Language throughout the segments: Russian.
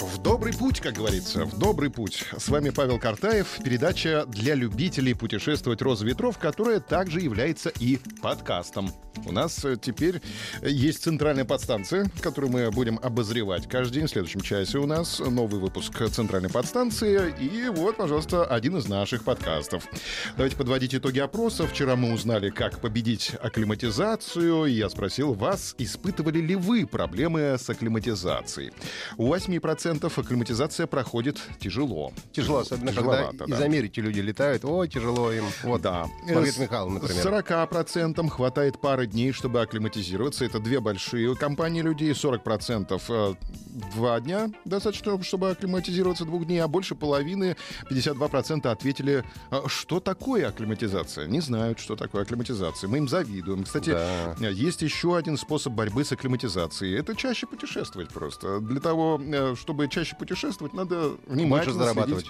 В добрый путь, как говорится, в добрый путь. С вами Павел Картаев, передача для любителей путешествовать «Роза ветров», которая также является и подкастом. У нас э, теперь есть центральная подстанция, которую мы будем обозревать каждый день. В следующем часе у нас новый выпуск центральной подстанции. И вот, пожалуйста, один из наших подкастов. Давайте подводить итоги опроса. Вчера мы узнали, как победить акклиматизацию. Я спросил вас, испытывали ли вы проблемы с акклиматизацией. У 8% акклиматизация проходит тяжело. Тяжело, особенно когда да. из Америки люди летают. Ой, тяжело им. Вот, да. Маргарита Михайловна, например. 40% хватает пары дней, чтобы акклиматизироваться. Это две большие компании людей. 40% э, два дня достаточно, чтобы акклиматизироваться двух дней, а больше половины, 52% ответили, «А что такое акклиматизация. Не знают, что такое акклиматизация. Мы им завидуем. Кстати, Да. есть еще один способ борьбы с акклиматизацией. Это чаще путешествовать просто. Для того, э, чтобы чаще путешествовать, надо внимательно зарабатывать.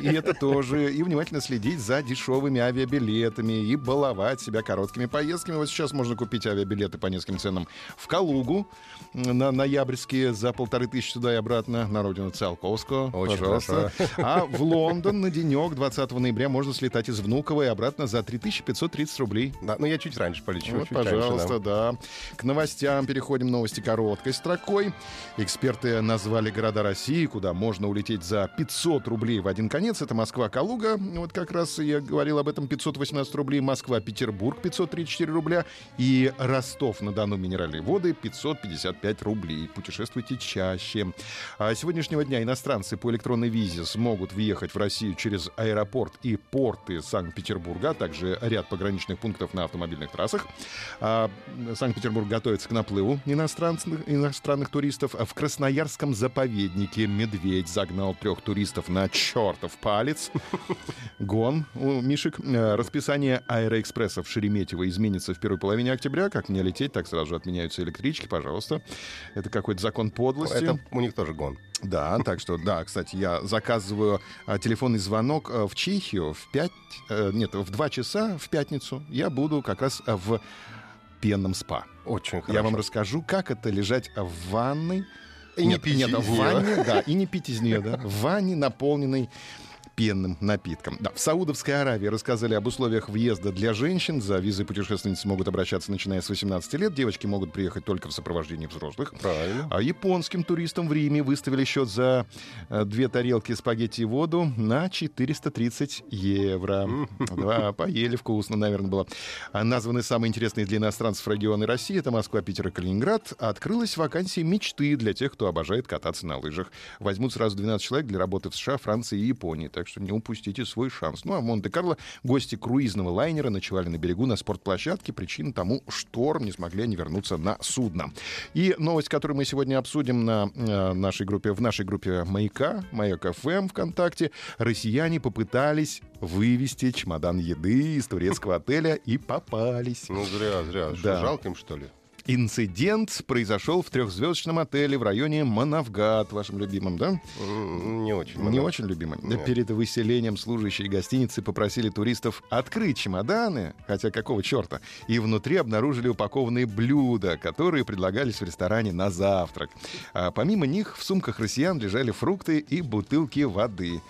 И это тоже. И внимательно следить за дешевыми авиабилетами и баловать себя короткими поездками. Вот сейчас можно купить авиабилеты по нескольким ценам в Калугу на ноябрьские за полторы тысячи туда и обратно на родину Циолковского. Очень Пожалуйста. А в Лондон на денек 20 ноября можно слетать из Внуково и обратно за 3530 рублей. Да, ну я чуть раньше полечу. Вот, чуть раньше, пожалуйста, да. да. К новостям переходим. Новости короткой строкой. Эксперты назвали города России, куда можно улететь за 500 рублей в один конец. Это Москва-Калуга. Вот как раз я говорил об этом. 518 рублей. Москва-Петербург 534 рубля. И Ростов-на-Дону минеральные воды 555 рублей. Путешествуйте чаще. А с сегодняшнего дня иностранцы по электронной визе смогут въехать в Россию через аэропорт и порты Санкт-Петербурга, а также ряд пограничных пунктов на автомобильных трассах. А, Санкт-Петербург готовится к наплыву иностранных, иностранных туристов. В Красноярском заповеднике медведь загнал трех туристов на чертов палец. Гон у Мишек. Э, Расписание аэроэкспресса в Шереметьево изменится в первой половине октября. Как мне лететь, так сразу же отменяются электрички, пожалуйста. Это какой-то закон подлости. Это у них тоже гон. Да, так что, да, кстати, я заказываю а, телефонный звонок а, в Чехию в 5, э, нет, в 2 часа в пятницу. Я буду как раз в пенном спа. Очень хорошо. Я вам расскажу, как это лежать в ванной. И не пить из ванне, да, и не пить из нее, да, в ванне, наполненной пенным напитком. Да, в Саудовской Аравии рассказали об условиях въезда для женщин. За визой путешественницы могут обращаться, начиная с 18 лет. Девочки могут приехать только в сопровождении взрослых. Правильно. А японским туристам в Риме выставили счет за э, две тарелки спагетти и воду на 430 евро. Да, поели вкусно, наверное, было. А Названы самые интересные для иностранцев регионы России. Это Москва, Питер и Калининград. Открылась вакансия мечты для тех, кто обожает кататься на лыжах. Возьмут сразу 12 человек для работы в США, Франции и Японии. Так что не упустите свой шанс. Ну а в Монте-Карло гости круизного лайнера ночевали на берегу на спортплощадке. Причина тому шторм. Не смогли они вернуться на судно. И новость, которую мы сегодня обсудим на э, нашей группе, в нашей группе «Маяка», «Маяк ФМ» ВКонтакте, россияне попытались вывести чемодан еды из турецкого отеля и попались. Ну, зря, зря. Да. жалко им, что ли? Инцидент произошел в трехзвездочном отеле в районе Манавгат, вашим любимым, да? Не очень. Не очень любимый. Нет. Перед выселением служащие гостиницы попросили туристов открыть чемоданы, хотя какого черта, и внутри обнаружили упакованные блюда, которые предлагались в ресторане на завтрак. А помимо них в сумках россиян лежали фрукты и бутылки воды.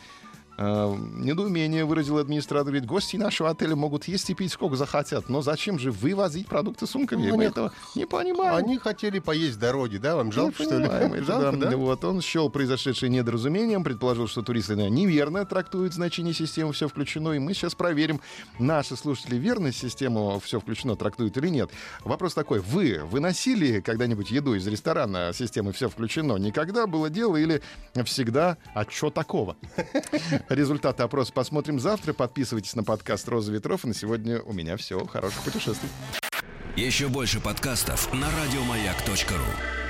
А, Недоумение выразил администратор. Ведь гости нашего отеля могут есть и пить сколько захотят. Но зачем же вывозить продукты сумками? Ну, Мы этого не понимаем. Они хотели поесть дороги, да? Вам жалко, Не что ли? Жалко, да. да? Вот, он счел произошедшее недоразумением, предположил, что туристы наверное, неверно трактуют значение системы «все включено», и мы сейчас проверим, наши слушатели верно систему «все включено» трактуют или нет. Вопрос такой, вы выносили когда-нибудь еду из ресторана системы «все включено»? Никогда было дело или всегда «а чё такого?» Результаты опроса посмотрим завтра. Подписывайтесь на подкаст «Роза ветров». И на сегодня у меня все. Хороших путешествий. Еще больше подкастов на радиомаяк.ру.